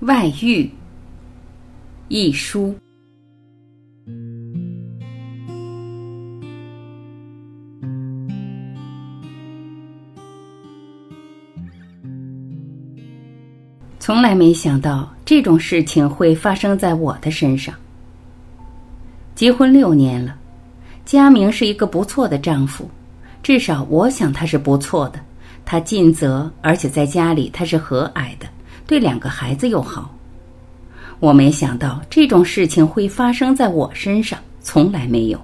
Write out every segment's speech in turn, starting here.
外遇，一书。从来没想到这种事情会发生在我的身上。结婚六年了，佳明是一个不错的丈夫，至少我想他是不错的。他尽责，而且在家里他是和蔼的。对两个孩子又好，我没想到这种事情会发生在我身上，从来没有。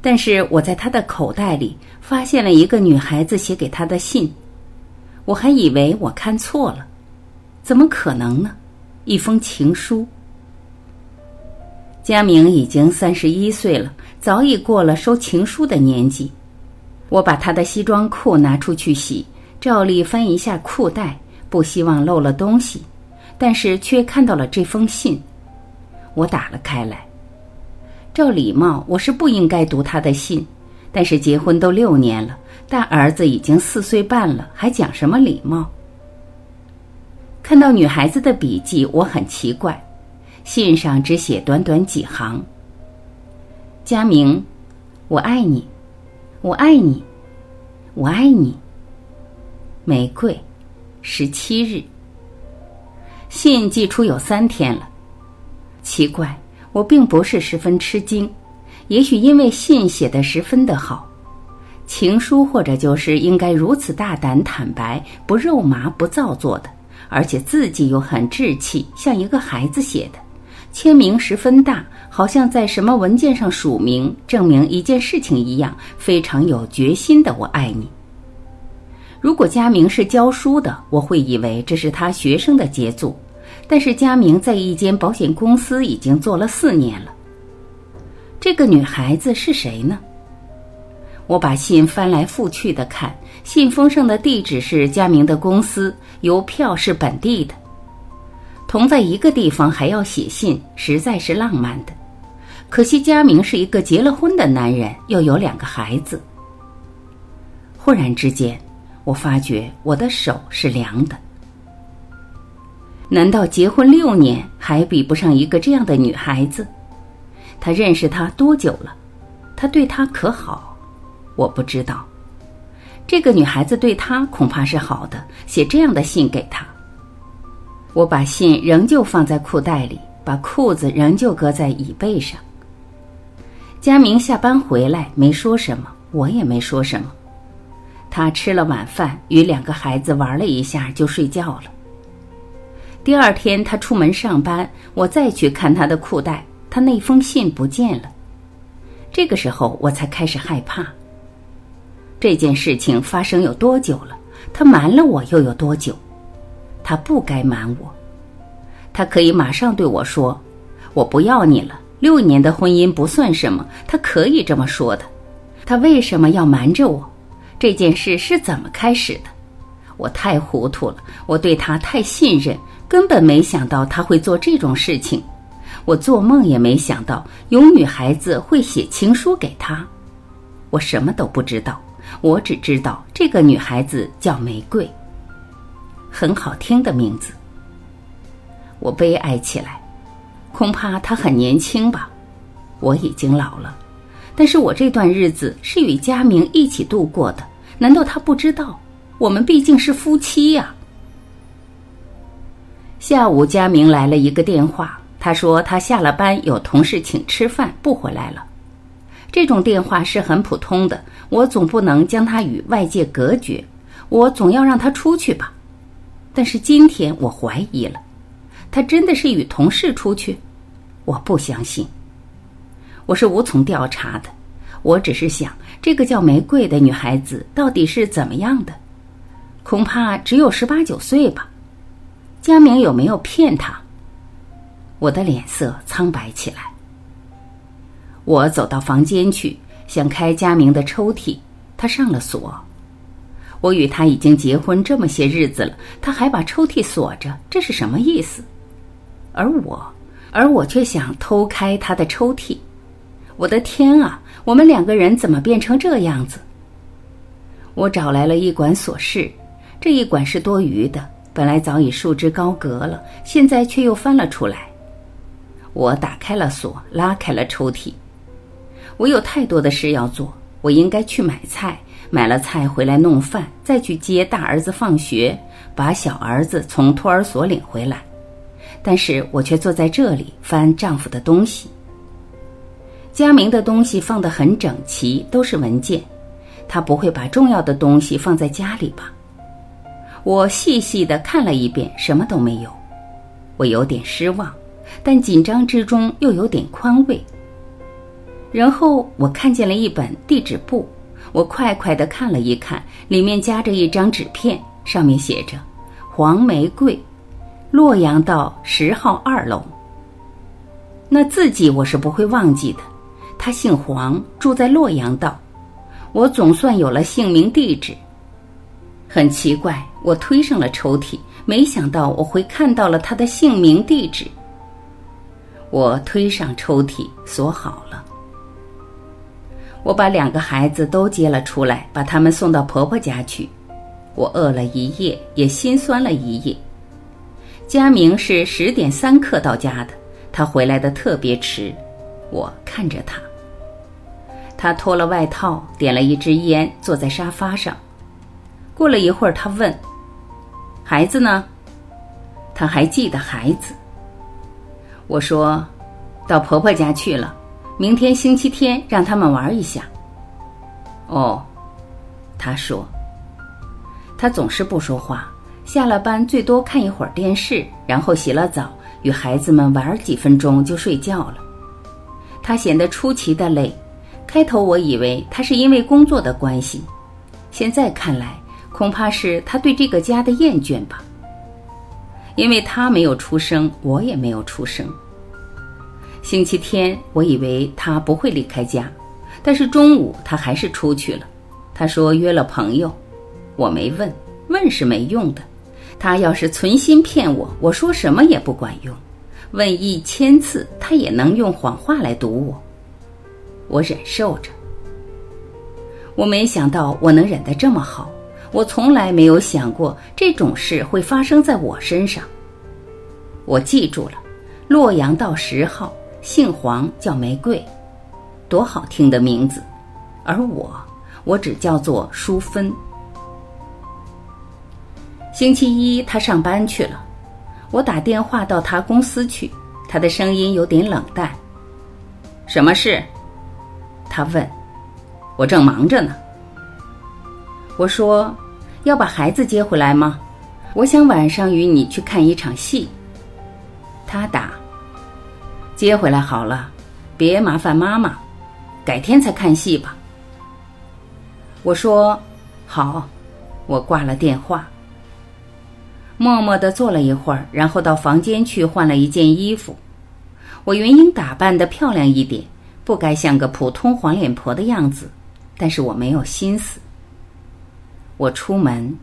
但是我在他的口袋里发现了一个女孩子写给他的信，我还以为我看错了，怎么可能呢？一封情书。佳明已经三十一岁了，早已过了收情书的年纪。我把他的西装裤拿出去洗，照例翻一下裤带。不希望漏了东西，但是却看到了这封信，我打了开来。照礼貌，我是不应该读他的信，但是结婚都六年了，大儿子已经四岁半了，还讲什么礼貌？看到女孩子的笔记，我很奇怪，信上只写短短几行：“佳明，我爱你，我爱你，我爱你。”玫瑰。十七日，信寄出有三天了。奇怪，我并不是十分吃惊。也许因为信写得十分的好，情书或者就是应该如此大胆坦白，不肉麻不造作的，而且字迹又很稚气，像一个孩子写的，签名十分大，好像在什么文件上署名，证明一件事情一样，非常有决心的。我爱你。如果佳明是教书的，我会以为这是他学生的杰作。但是佳明在一间保险公司已经做了四年了。这个女孩子是谁呢？我把信翻来覆去的看，信封上的地址是佳明的公司，邮票是本地的。同在一个地方还要写信，实在是浪漫的。可惜佳明是一个结了婚的男人，又有两个孩子。忽然之间。我发觉我的手是凉的。难道结婚六年还比不上一个这样的女孩子？他认识她多久了？他对她可好？我不知道。这个女孩子对他恐怕是好的，写这样的信给他。我把信仍旧放在裤袋里，把裤子仍旧搁在椅背上。佳明下班回来没说什么，我也没说什么。他吃了晚饭，与两个孩子玩了一下，就睡觉了。第二天，他出门上班，我再去看他的裤袋，他那封信不见了。这个时候，我才开始害怕。这件事情发生有多久了？他瞒了我又有多久？他不该瞒我，他可以马上对我说：“我不要你了。”六年的婚姻不算什么，他可以这么说的。他为什么要瞒着我？这件事是怎么开始的？我太糊涂了，我对他太信任，根本没想到他会做这种事情。我做梦也没想到有女孩子会写情书给他。我什么都不知道，我只知道这个女孩子叫玫瑰，很好听的名字。我悲哀起来，恐怕她很年轻吧。我已经老了，但是我这段日子是与佳明一起度过的。难道他不知道？我们毕竟是夫妻呀。下午，佳明来了一个电话，他说他下了班有同事请吃饭，不回来了。这种电话是很普通的，我总不能将他与外界隔绝，我总要让他出去吧。但是今天我怀疑了，他真的是与同事出去？我不相信。我是无从调查的。我只是想，这个叫玫瑰的女孩子到底是怎么样的？恐怕只有十八九岁吧。佳明有没有骗她？我的脸色苍白起来。我走到房间去，想开佳明的抽屉，他上了锁。我与他已经结婚这么些日子了，他还把抽屉锁着，这是什么意思？而我，而我却想偷开他的抽屉。我的天啊！我们两个人怎么变成这样子？我找来了一管锁匙，这一管是多余的，本来早已束之高阁了，现在却又翻了出来。我打开了锁，拉开了抽屉。我有太多的事要做，我应该去买菜，买了菜回来弄饭，再去接大儿子放学，把小儿子从托儿所领回来。但是我却坐在这里翻丈夫的东西。佳明的东西放得很整齐，都是文件。他不会把重要的东西放在家里吧？我细细的看了一遍，什么都没有。我有点失望，但紧张之中又有点宽慰。然后我看见了一本地址簿，我快快的看了一看，里面夹着一张纸片，上面写着“黄玫瑰，洛阳道十号二楼”。那字迹我是不会忘记的。他姓黄，住在洛阳道。我总算有了姓名地址。很奇怪，我推上了抽屉，没想到我会看到了他的姓名地址。我推上抽屉，锁好了。我把两个孩子都接了出来，把他们送到婆婆家去。我饿了一夜，也心酸了一夜。佳明是十点三刻到家的，他回来的特别迟。我看着他。他脱了外套，点了一支烟，坐在沙发上。过了一会儿，他问：“孩子呢？”他还记得孩子。我说：“到婆婆家去了，明天星期天让他们玩一下。”哦，他说。他总是不说话，下了班最多看一会儿电视，然后洗了澡，与孩子们玩几分钟就睡觉了。他显得出奇的累。开头我以为他是因为工作的关系，现在看来恐怕是他对这个家的厌倦吧。因为他没有出声，我也没有出声。星期天我以为他不会离开家，但是中午他还是出去了。他说约了朋友，我没问，问是没用的。他要是存心骗我，我说什么也不管用。问一千次，他也能用谎话来堵我。我忍受着，我没想到我能忍得这么好。我从来没有想过这种事会发生在我身上。我记住了，洛阳道十号，姓黄，叫玫瑰，多好听的名字。而我，我只叫做淑芬。星期一他上班去了，我打电话到他公司去，他的声音有点冷淡。什么事？他问：“我正忙着呢。”我说：“要把孩子接回来吗？我想晚上与你去看一场戏。”他答：“接回来好了，别麻烦妈妈，改天再看戏吧。”我说：“好。”我挂了电话，默默的坐了一会儿，然后到房间去换了一件衣服。我原应打扮的漂亮一点。不该像个普通黄脸婆的样子，但是我没有心思。我出门，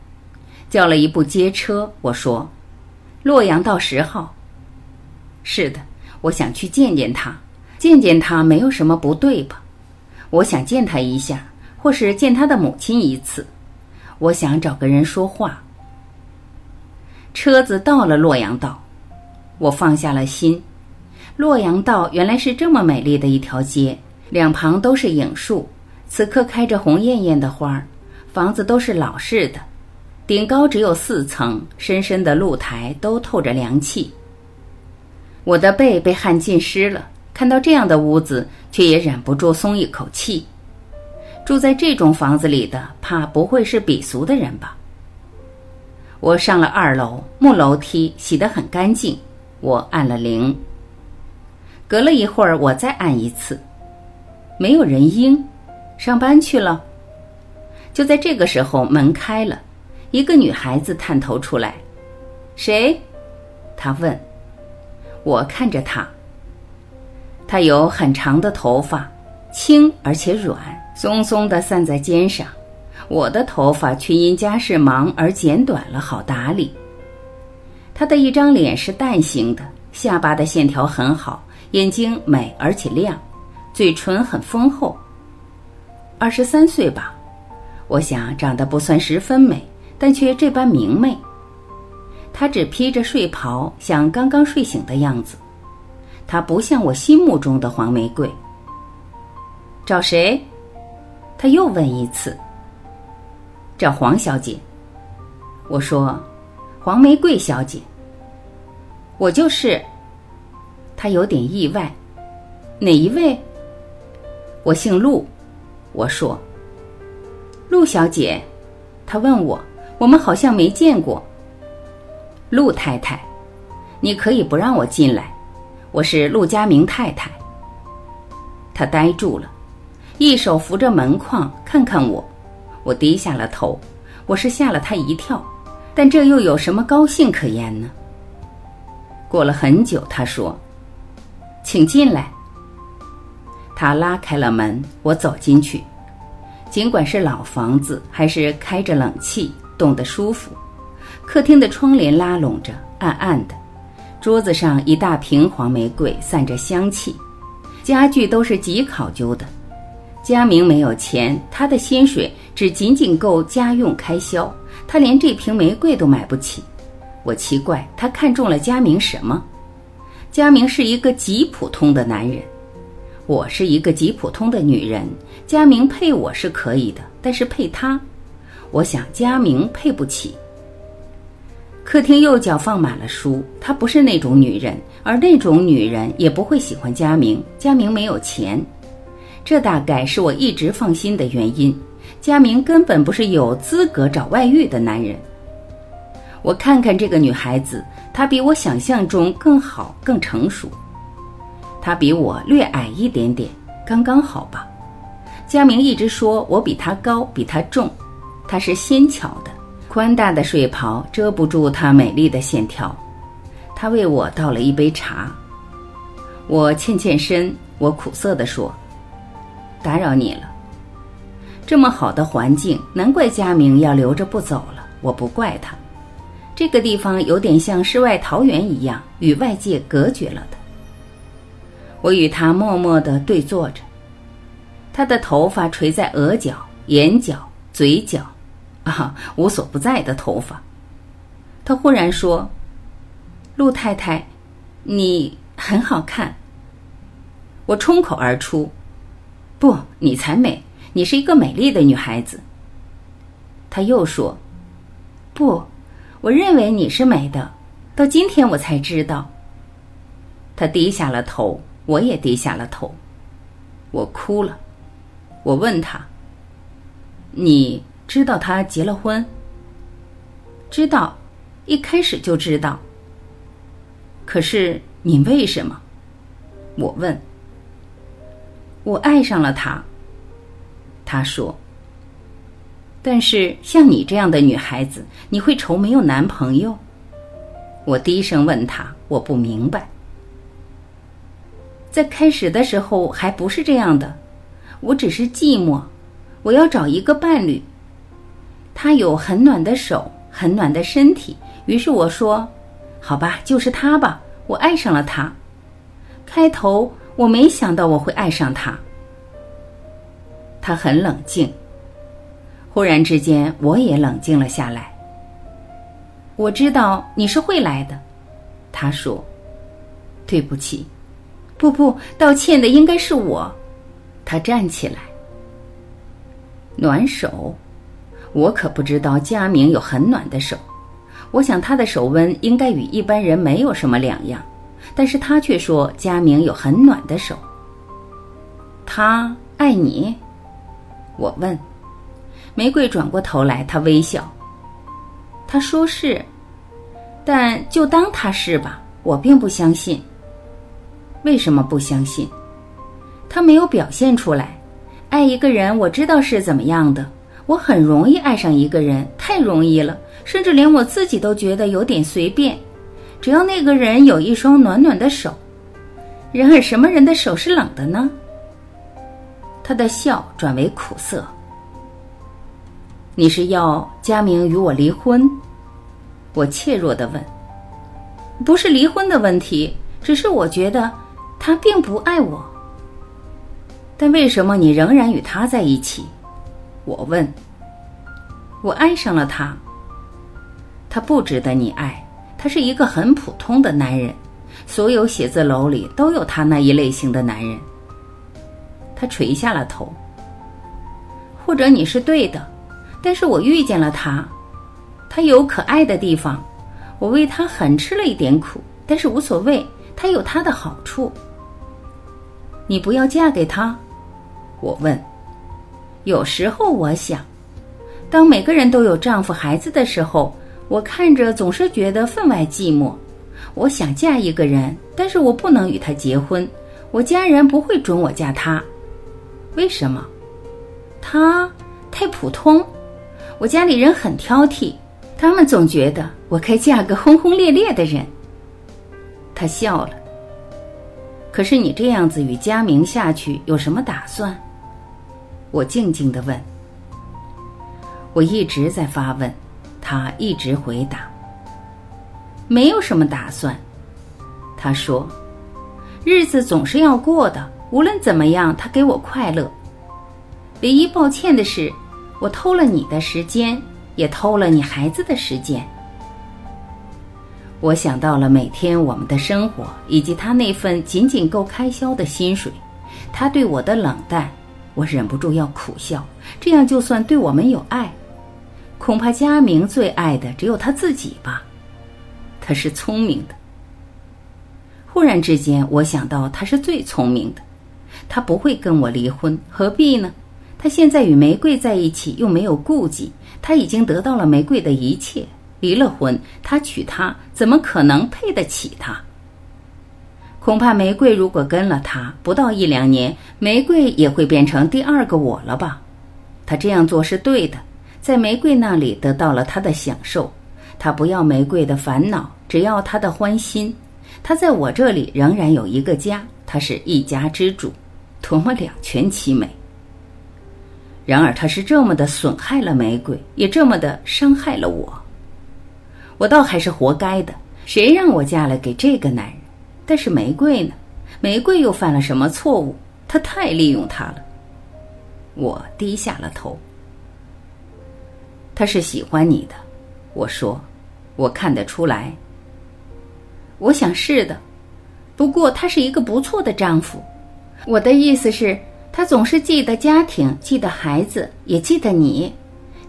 叫了一部街车。我说：“洛阳到十号。”是的，我想去见见他，见见他没有什么不对吧？我想见他一下，或是见他的母亲一次。我想找个人说话。车子到了洛阳道，我放下了心。洛阳道原来是这么美丽的一条街，两旁都是影树，此刻开着红艳艳的花儿，房子都是老式的，顶高只有四层，深深的露台都透着凉气。我的背被汗浸湿了，看到这样的屋子，却也忍不住松一口气。住在这种房子里的，怕不会是鄙俗的人吧？我上了二楼，木楼梯洗得很干净，我按了铃。隔了一会儿，我再按一次，没有人应，上班去了。就在这个时候，门开了，一个女孩子探头出来：“谁？”她问。我看着她，她有很长的头发，轻而且软，松松的散在肩上。我的头发却因家事忙而剪短了，好打理。她的一张脸是蛋形的，下巴的线条很好。眼睛美而且亮，嘴唇很丰厚。二十三岁吧，我想长得不算十分美，但却这般明媚。他只披着睡袍，像刚刚睡醒的样子。他不像我心目中的黄玫瑰。找谁？他又问一次。找黄小姐。我说：“黄玫瑰小姐。”我就是。他有点意外。哪一位？我姓陆。我说：“陆小姐。”他问我：“我们好像没见过。”陆太太，你可以不让我进来。我是陆家明太太。他呆住了，一手扶着门框，看看我。我低下了头。我是吓了他一跳，但这又有什么高兴可言呢？过了很久，他说：“请进来。”他拉开了门，我走进去。尽管是老房子，还是开着冷气，冻得舒服。客厅的窗帘拉拢着，暗暗的。桌子上一大瓶黄玫瑰，散着香气。家具都是极考究的。佳明没有钱，他的薪水只仅仅够家用开销，他连这瓶玫瑰都买不起。我奇怪，他看中了佳明什么？佳明是一个极普通的男人，我是一个极普通的女人。佳明配我是可以的，但是配他，我想佳明配不起。客厅右脚放满了书，她不是那种女人，而那种女人也不会喜欢佳明。佳明没有钱，这大概是我一直放心的原因。佳明根本不是有资格找外遇的男人。我看看这个女孩子，他比我想象中更好、更成熟。他比我略矮一点点，刚刚好吧。佳明一直说我比他高，比他重，他是纤巧的。宽大的睡袍遮不住他美丽的线条，他为我倒了一杯茶。我欠欠身，我苦涩地说：“打扰你了。”这么好的环境，难怪佳明要留着不走了。我不怪他，这个地方有点像世外桃源一样，与外界隔绝了的。我与他默默地对坐着，他的头发垂在额角、眼角、嘴角。啊，无所不在的头发。他忽然说：“陆太太，你很好看。”我冲口而出：“不，你才美，你是一个美丽的女孩子。”他又说：“不，我认为你是美的，到今天我才知道。”他低下了头，我也低下了头。我哭了。我问他：“你？”知道他结了婚。知道，一开始就知道。可是你为什么？我问。我爱上了他。他说。但是像你这样的女孩子，你会愁没有男朋友？我低声问他，我不明白。在开始的时候还不是这样的，我只是寂寞，我要找一个伴侣。他有很暖的手，很暖的身体。于是我说：“好吧，就是他吧。”我爱上了他。开头我没想到我会爱上他。他很冷静。忽然之间，我也冷静了下来。我知道你是会来的，他说：“对不起，不不，道歉的应该是我。”他站起来，暖手。我可不知道佳明有很暖的手，我想他的手温应该与一般人没有什么两样，但是他却说佳明有很暖的手。他爱你？我问。玫瑰转过头来，他微笑。他说是，但就当他是吧。我并不相信。为什么不相信？他没有表现出来。爱一个人，我知道是怎么样的。我很容易爱上一个人，太容易了，甚至连我自己都觉得有点随便。只要那个人有一双暖暖的手。然而，什么人的手是冷的呢？他的笑转为苦涩。你是要佳明与我离婚？我怯弱的问。不是离婚的问题，只是我觉得他并不爱我。但为什么你仍然与他在一起？我问：“我爱上了他。他不值得你爱，他是一个很普通的男人，所有写字楼里都有他那一类型的男人。他垂下了头。或者你是对的，但是我遇见了他，他有可爱的地方，我为他很吃了一点苦，但是无所谓，他有他的好处。你不要嫁给他，我问。有时候我想，当每个人都有丈夫孩子的时候，我看着总是觉得分外寂寞。我想嫁一个人，但是我不能与他结婚，我家人不会准我嫁他。为什么？他太普通，我家里人很挑剔，他们总觉得我该嫁个轰轰烈烈的人。他笑了。可是你这样子与佳明下去有什么打算？我静静的问。我一直在发问，他一直回答。没有什么打算，他说，日子总是要过的，无论怎么样，他给我快乐。唯一抱歉的是，我偷了你的时间，也偷了你孩子的时间。我想到了每天我们的生活，以及他那份仅仅够开销的薪水，他对我的冷淡。我忍不住要苦笑，这样就算对我们有爱，恐怕佳明最爱的只有他自己吧。他是聪明的。忽然之间，我想到他是最聪明的，他不会跟我离婚，何必呢？他现在与玫瑰在一起，又没有顾忌，他已经得到了玫瑰的一切。离了婚，他娶她，怎么可能配得起她？恐怕玫瑰如果跟了他，不到一两年，玫瑰也会变成第二个我了吧？他这样做是对的，在玫瑰那里得到了他的享受，他不要玫瑰的烦恼，只要他的欢心。他在我这里仍然有一个家，他是一家之主，多么两全其美！然而他是这么的损害了玫瑰，也这么的伤害了我。我倒还是活该的，谁让我嫁了给这个男人？但是玫瑰呢？玫瑰又犯了什么错误？他太利用他了。我低下了头。他是喜欢你的，我说，我看得出来。我想是的，不过他是一个不错的丈夫。我的意思是，他总是记得家庭，记得孩子，也记得你。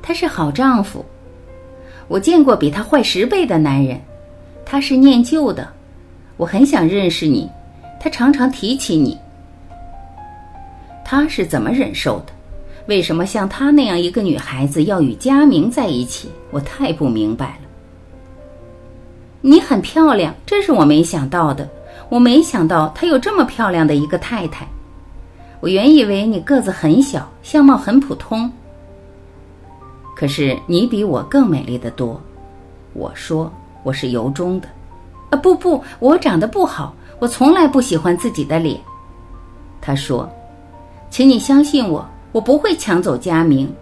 他是好丈夫。我见过比他坏十倍的男人，他是念旧的。我很想认识你，他常常提起你。他是怎么忍受的？为什么像他那样一个女孩子要与佳明在一起？我太不明白了。你很漂亮，这是我没想到的。我没想到他有这么漂亮的一个太太。我原以为你个子很小，相貌很普通。可是你比我更美丽的多。我说我是由衷的。啊不不，我长得不好，我从来不喜欢自己的脸。他说：“请你相信我，我不会抢走佳明，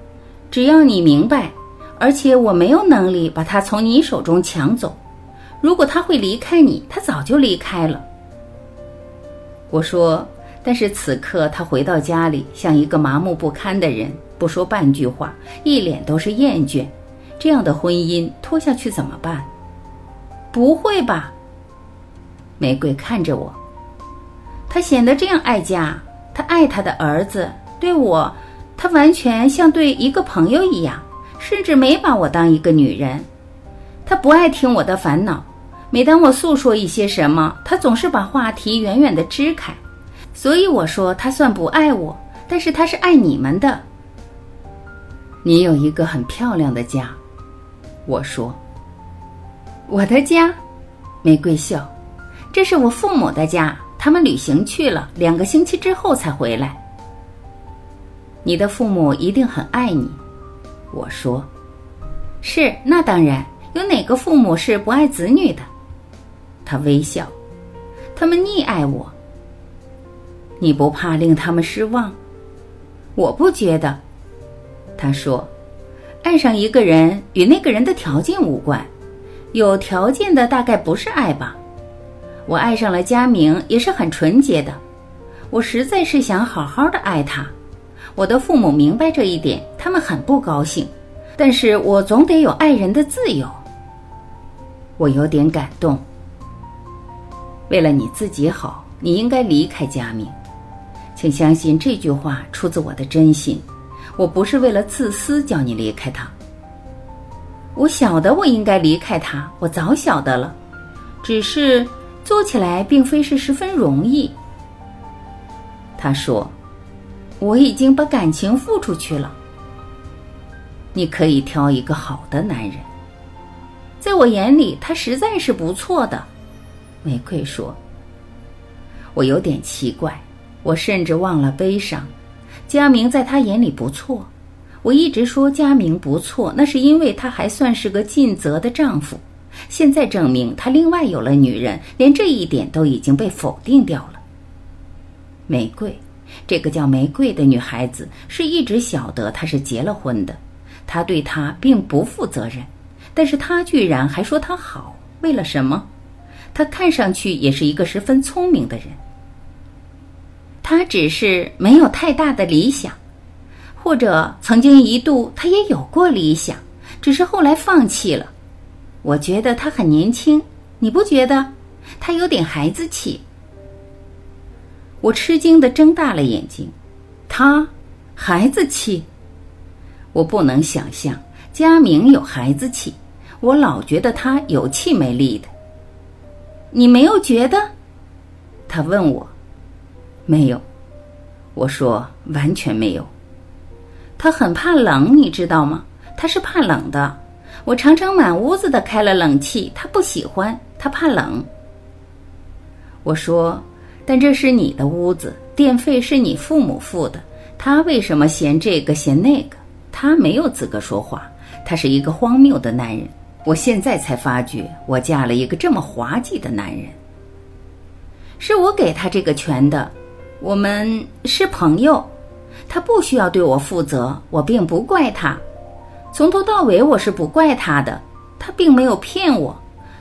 只要你明白，而且我没有能力把他从你手中抢走。如果他会离开你，他早就离开了。”我说：“但是此刻他回到家里，像一个麻木不堪的人，不说半句话，一脸都是厌倦。这样的婚姻拖下去怎么办？不会吧？”玫瑰看着我，他显得这样爱家，他爱他的儿子，对我，他完全像对一个朋友一样，甚至没把我当一个女人。他不爱听我的烦恼，每当我诉说一些什么，他总是把话题远远的支开。所以我说，他算不爱我，但是他是爱你们的。你有一个很漂亮的家，我说。我的家，玫瑰笑。这是我父母的家，他们旅行去了，两个星期之后才回来。你的父母一定很爱你，我说，是，那当然，有哪个父母是不爱子女的？他微笑，他们溺爱我。你不怕令他们失望？我不觉得。他说，爱上一个人与那个人的条件无关，有条件的大概不是爱吧。我爱上了佳明，也是很纯洁的。我实在是想好好的爱他。我的父母明白这一点，他们很不高兴。但是我总得有爱人的自由。我有点感动。为了你自己好，你应该离开佳明。请相信这句话出自我的真心。我不是为了自私叫你离开他。我晓得我应该离开他，我早晓得了，只是做起来并非是十分容易。他说：“我已经把感情付出去了。你可以挑一个好的男人，在我眼里他实在是不错的。”玫瑰说：“我有点奇怪，我甚至忘了悲伤。佳明在他眼里不错。”我一直说佳明不错，那是因为他还算是个尽责的丈夫。现在证明他另外有了女人，连这一点都已经被否定掉了。玫瑰，这个叫玫瑰的女孩子是一直晓得他是结了婚的，他对她并不负责任，但是他居然还说她好，为了什么？他看上去也是一个十分聪明的人，他只是没有太大的理想。或者曾经一度，他也有过理想，只是后来放弃了。我觉得他很年轻，你不觉得？他有点孩子气。我吃惊的睁大了眼睛，他孩子气？我不能想象佳明有孩子气，我老觉得他有气没力的。你没有觉得？他问我，没有。我说完全没有。他很怕冷，你知道吗？他是怕冷的。我常常满屋子的开了冷气，他不喜欢，他怕冷。我说：“但这是你的屋子，电费是你父母付的，他为什么嫌这个嫌那个？他没有资格说话。他是一个荒谬的男人。我现在才发觉，我嫁了一个这么滑稽的男人。是我给他这个权的，我们是朋友。”他不需要对我负责，我并不怪他。从头到尾，我是不怪他的。他并没有骗我，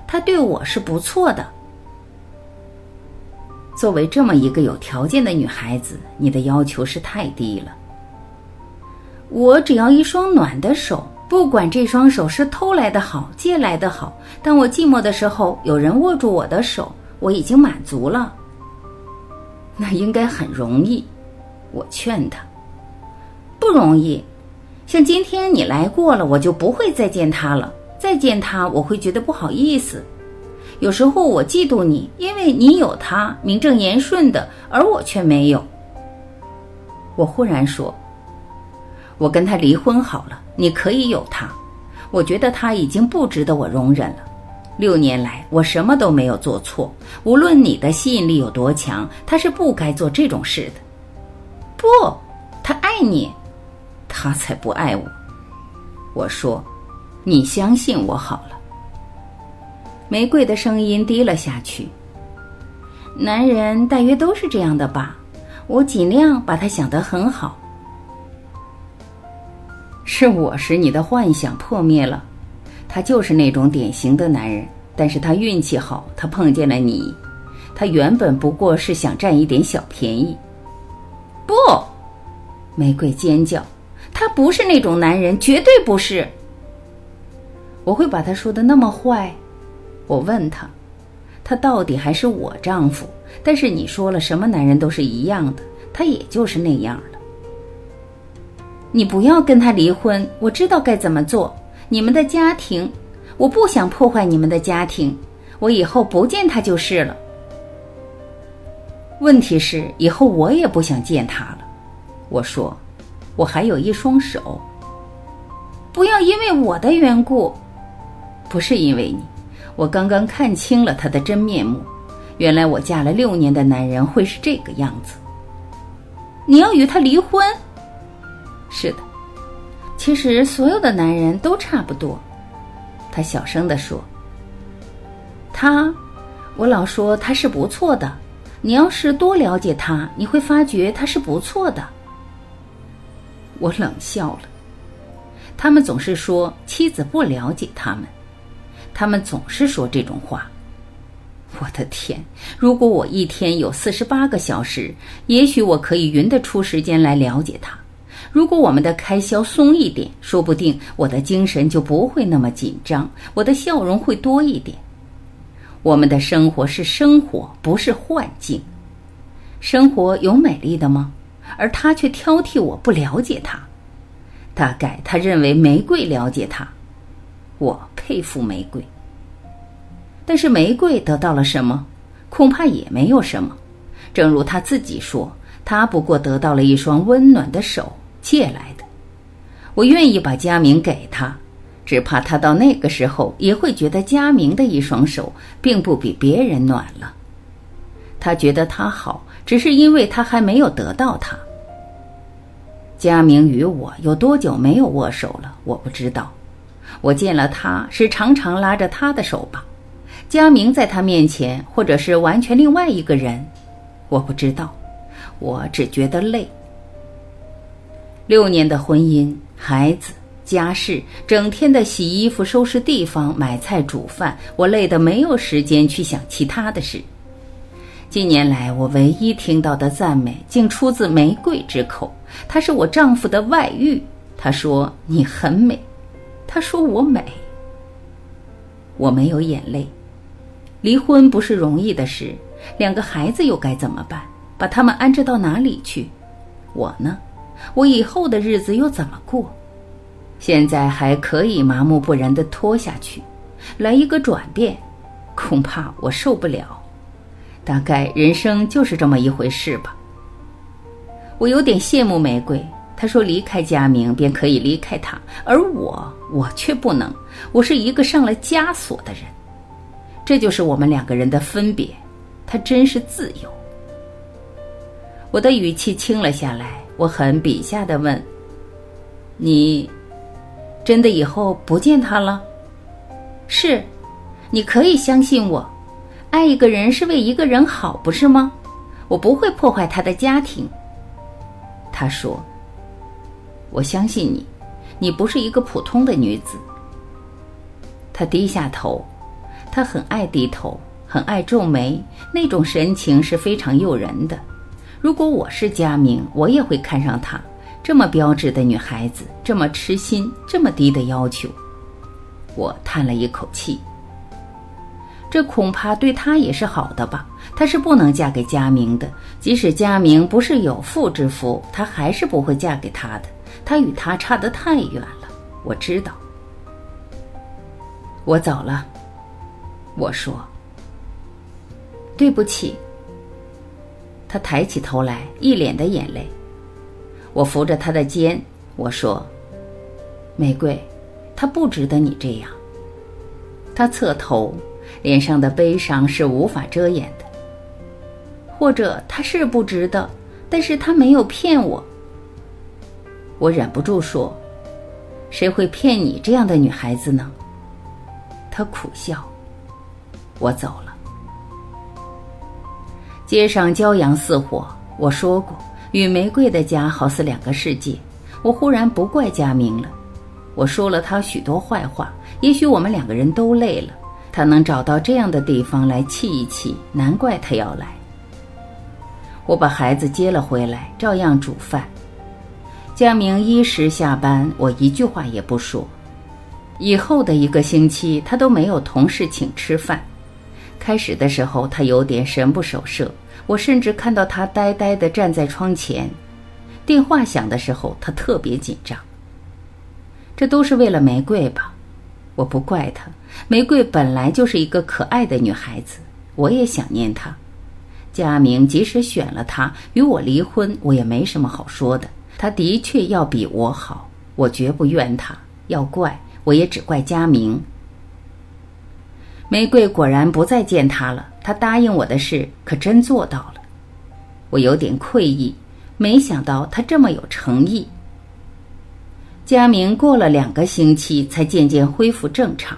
他对我是不错的。作为这么一个有条件的女孩子，你的要求是太低了。我只要一双暖的手，不管这双手是偷来的好，借来的好。当我寂寞的时候，有人握住我的手，我已经满足了。那应该很容易，我劝他。不容易，像今天你来过了，我就不会再见他了。再见他，我会觉得不好意思。有时候我嫉妒你，因为你有他，名正言顺的，而我却没有。我忽然说：“我跟他离婚好了，你可以有他。我觉得他已经不值得我容忍了。六年来，我什么都没有做错。无论你的吸引力有多强，他是不该做这种事的。不，他爱你。”他才不爱我，我说，你相信我好了。玫瑰的声音低了下去。男人大约都是这样的吧，我尽量把他想得很好。是我使你的幻想破灭了，他就是那种典型的男人，但是他运气好，他碰见了你，他原本不过是想占一点小便宜。不，玫瑰尖叫。他不是那种男人，绝对不是。我会把他说的那么坏？我问他，他到底还是我丈夫？但是你说了，什么男人都是一样的，他也就是那样了。你不要跟他离婚，我知道该怎么做。你们的家庭，我不想破坏你们的家庭，我以后不见他就是了。问题是，以后我也不想见他了。我说。我还有一双手，不要因为我的缘故，不是因为你。我刚刚看清了他的真面目，原来我嫁了六年的男人会是这个样子。你要与他离婚？是的，其实所有的男人都差不多。他小声地说：“他，我老说他是不错的。你要是多了解他，你会发觉他是不错的。”我冷笑了。他们总是说妻子不了解他们，他们总是说这种话。我的天！如果我一天有四十八个小时，也许我可以匀得出时间来了解他。如果我们的开销松一点，说不定我的精神就不会那么紧张，我的笑容会多一点。我们的生活是生活，不是幻境。生活有美丽的吗？而他却挑剔我不了解他。大概他认为玫瑰了解他。我佩服玫瑰。但是玫瑰得到了什么？恐怕也没有什么。正如他自己说，他不过得到了一双温暖的手，借来的。我愿意把佳明给他，只怕他到那个时候也会觉得佳明的一双手并不比别人暖了。他觉得他好，只是因为他还没有得到他。佳明与我有多久没有握手了？我不知道。我见了他是常常拉着他的手吧。佳明在他面前，或者是完全另外一个人，我不知道。我只觉得累。六年的婚姻，孩子，家事，整天的洗衣服、收拾地方、买菜、煮饭，我累得没有时间去想其他的事。近年来，我唯一听到的赞美，竟出自玫瑰之口。她是我丈夫的外遇。她说：“你很美。”她说：“我美。”我没有眼泪。离婚不是容易的事，两个孩子又该怎么办？把他们安置到哪里去？我呢？我以后的日子又怎么过？现在还可以麻木不仁地拖下去，来一个转变，恐怕我受不了。大概人生就是这么一回事吧。我有点羡慕玫瑰，她说离开佳明便可以离开他，而我，我却不能。我是一个上了枷锁的人。这就是我们两个人的分别，他真是自由。我的语气轻了下来，我很笔下的问：“你真的以后不见他了？”“是，你可以相信我，爱一个人是为一个人好，不是吗？我不会破坏他的家庭。”他说：“我相信你，你不是一个普通的女子。”他低下头。他很爱低头，很爱皱眉，那种神情是非常诱人的。如果我是佳明，我也会看上她。这么标致的女孩子，这么痴心，这么低的要求，我叹了一口气。这恐怕对她也是好的吧？她是不能嫁给佳明的，即使佳明不是有妇之夫，她还是不会嫁给他的。她与他差得太远了，我知道。我走了。我说：“对不起。”他抬起头来，一脸的眼泪。我扶着他的肩，我说：“玫瑰，他不值得你这样。”他侧头，脸上的悲伤是无法遮掩的。或者他是不值得，但是他没有骗我。我忍不住说：“谁会骗你这样的女孩子呢？”他苦笑。我走了，街上骄阳似火。我说过，与玫瑰的家好似两个世界。我忽然不怪佳明了，我说了他许多坏话。也许我们两个人都累了，他能找到这样的地方来气一气，难怪他要来。我把孩子接了回来，照样煮饭。佳明一时下班，我一句话也不说。以后的一个星期，他都没有同事请吃饭。开始的时候，他有点神不守舍，我甚至看到他呆呆地站在窗前。电话响的时候，他特别紧张。这都是为了玫瑰吧？我不怪他，玫瑰本来就是一个可爱的女孩子，我也想念她。佳明即使选了她与我离婚，我也没什么好说的。他的确要比我好，我绝不怨他。要怪，我也只怪佳明。玫瑰果然不再见他了。他答应我的事可真做到了，我有点愧意。没想到他这么有诚意。佳明过了两个星期才渐渐恢复正常，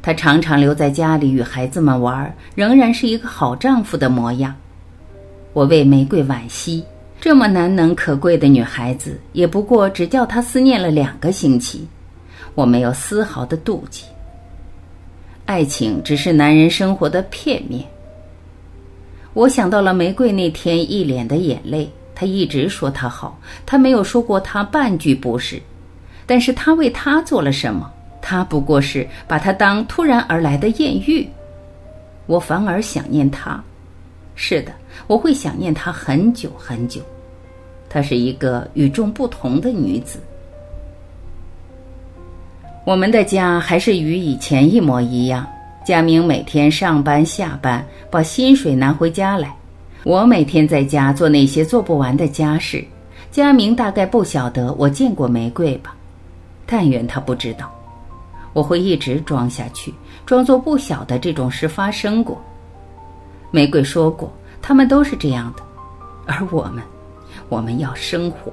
他常常留在家里与孩子们玩，仍然是一个好丈夫的模样。我为玫瑰惋惜，这么难能可贵的女孩子，也不过只叫他思念了两个星期。我没有丝毫的妒忌。爱情只是男人生活的片面。我想到了玫瑰那天一脸的眼泪，他一直说他好，他没有说过他半句不是。但是他为他做了什么？他不过是把他当突然而来的艳遇。我反而想念她。是的，我会想念她很久很久。她是一个与众不同的女子。我们的家还是与以前一模一样。佳明每天上班下班，把薪水拿回家来。我每天在家做那些做不完的家事。佳明大概不晓得我见过玫瑰吧？但愿他不知道。我会一直装下去，装作不晓得这种事发生过。玫瑰说过，他们都是这样的，而我们，我们要生活。